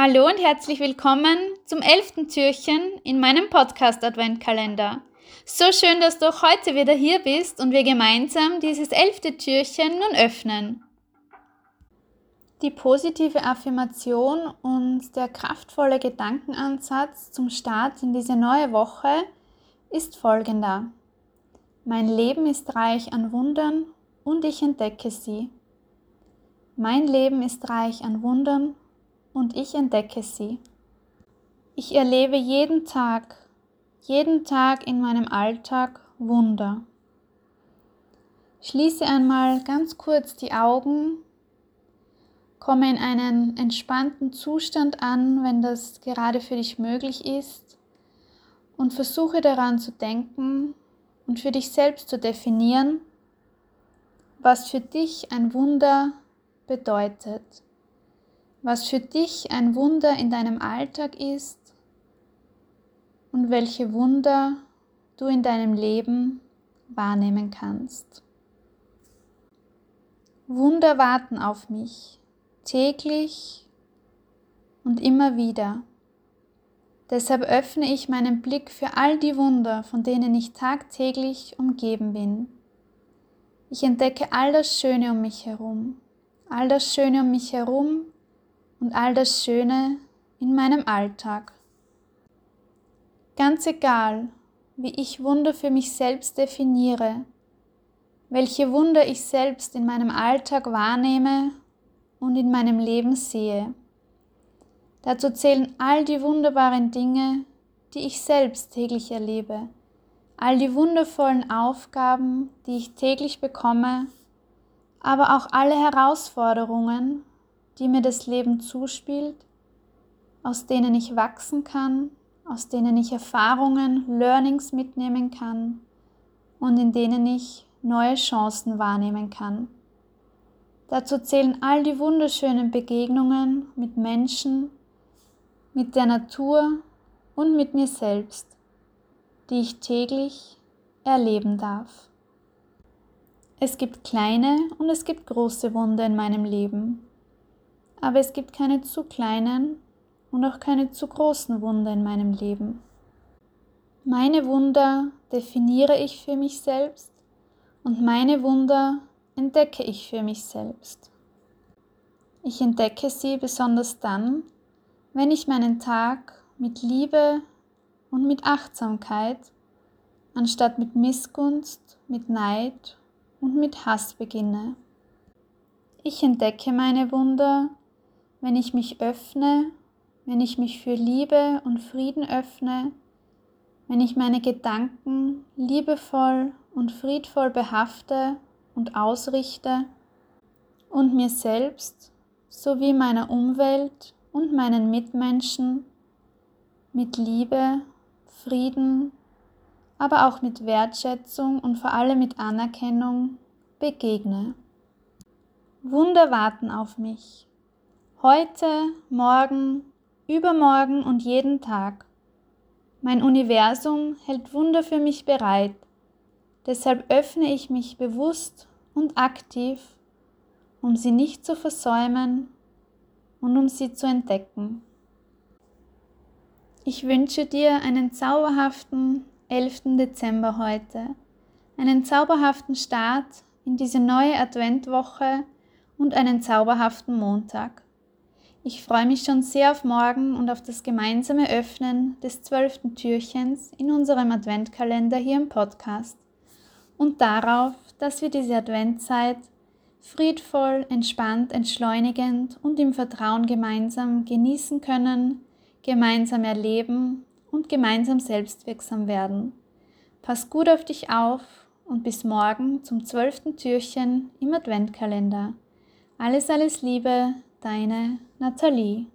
Hallo und herzlich willkommen zum elften Türchen in meinem Podcast Adventkalender. So schön, dass du auch heute wieder hier bist und wir gemeinsam dieses elfte Türchen nun öffnen. Die positive Affirmation und der kraftvolle Gedankenansatz zum Start in diese neue Woche ist folgender. Mein Leben ist reich an Wundern und ich entdecke sie. Mein Leben ist reich an Wundern und ich entdecke sie. Ich erlebe jeden Tag, jeden Tag in meinem Alltag Wunder. Schließe einmal ganz kurz die Augen, komme in einen entspannten Zustand an, wenn das gerade für dich möglich ist, und versuche daran zu denken und für dich selbst zu definieren, was für dich ein Wunder bedeutet was für dich ein Wunder in deinem Alltag ist und welche Wunder du in deinem Leben wahrnehmen kannst. Wunder warten auf mich, täglich und immer wieder. Deshalb öffne ich meinen Blick für all die Wunder, von denen ich tagtäglich umgeben bin. Ich entdecke all das Schöne um mich herum, all das Schöne um mich herum, und all das Schöne in meinem Alltag. Ganz egal, wie ich Wunder für mich selbst definiere, welche Wunder ich selbst in meinem Alltag wahrnehme und in meinem Leben sehe. Dazu zählen all die wunderbaren Dinge, die ich selbst täglich erlebe, all die wundervollen Aufgaben, die ich täglich bekomme, aber auch alle Herausforderungen, die mir das Leben zuspielt, aus denen ich wachsen kann, aus denen ich Erfahrungen, Learnings mitnehmen kann und in denen ich neue Chancen wahrnehmen kann. Dazu zählen all die wunderschönen Begegnungen mit Menschen, mit der Natur und mit mir selbst, die ich täglich erleben darf. Es gibt kleine und es gibt große Wunder in meinem Leben aber es gibt keine zu kleinen und auch keine zu großen Wunder in meinem Leben. Meine Wunder definiere ich für mich selbst und meine Wunder entdecke ich für mich selbst. Ich entdecke sie besonders dann, wenn ich meinen Tag mit Liebe und mit Achtsamkeit anstatt mit Missgunst, mit Neid und mit Hass beginne. Ich entdecke meine Wunder wenn ich mich öffne, wenn ich mich für Liebe und Frieden öffne, wenn ich meine Gedanken liebevoll und friedvoll behafte und ausrichte und mir selbst sowie meiner Umwelt und meinen Mitmenschen mit Liebe, Frieden, aber auch mit Wertschätzung und vor allem mit Anerkennung begegne. Wunder warten auf mich. Heute, morgen, übermorgen und jeden Tag. Mein Universum hält Wunder für mich bereit. Deshalb öffne ich mich bewusst und aktiv, um sie nicht zu versäumen und um sie zu entdecken. Ich wünsche dir einen zauberhaften 11. Dezember heute, einen zauberhaften Start in diese neue Adventwoche und einen zauberhaften Montag. Ich freue mich schon sehr auf morgen und auf das gemeinsame Öffnen des zwölften Türchens in unserem Adventkalender hier im Podcast und darauf, dass wir diese Adventzeit friedvoll, entspannt, entschleunigend und im Vertrauen gemeinsam genießen können, gemeinsam erleben und gemeinsam selbstwirksam werden. Pass gut auf dich auf und bis morgen zum zwölften Türchen im Adventkalender. Alles, alles Liebe, deine Nathalie.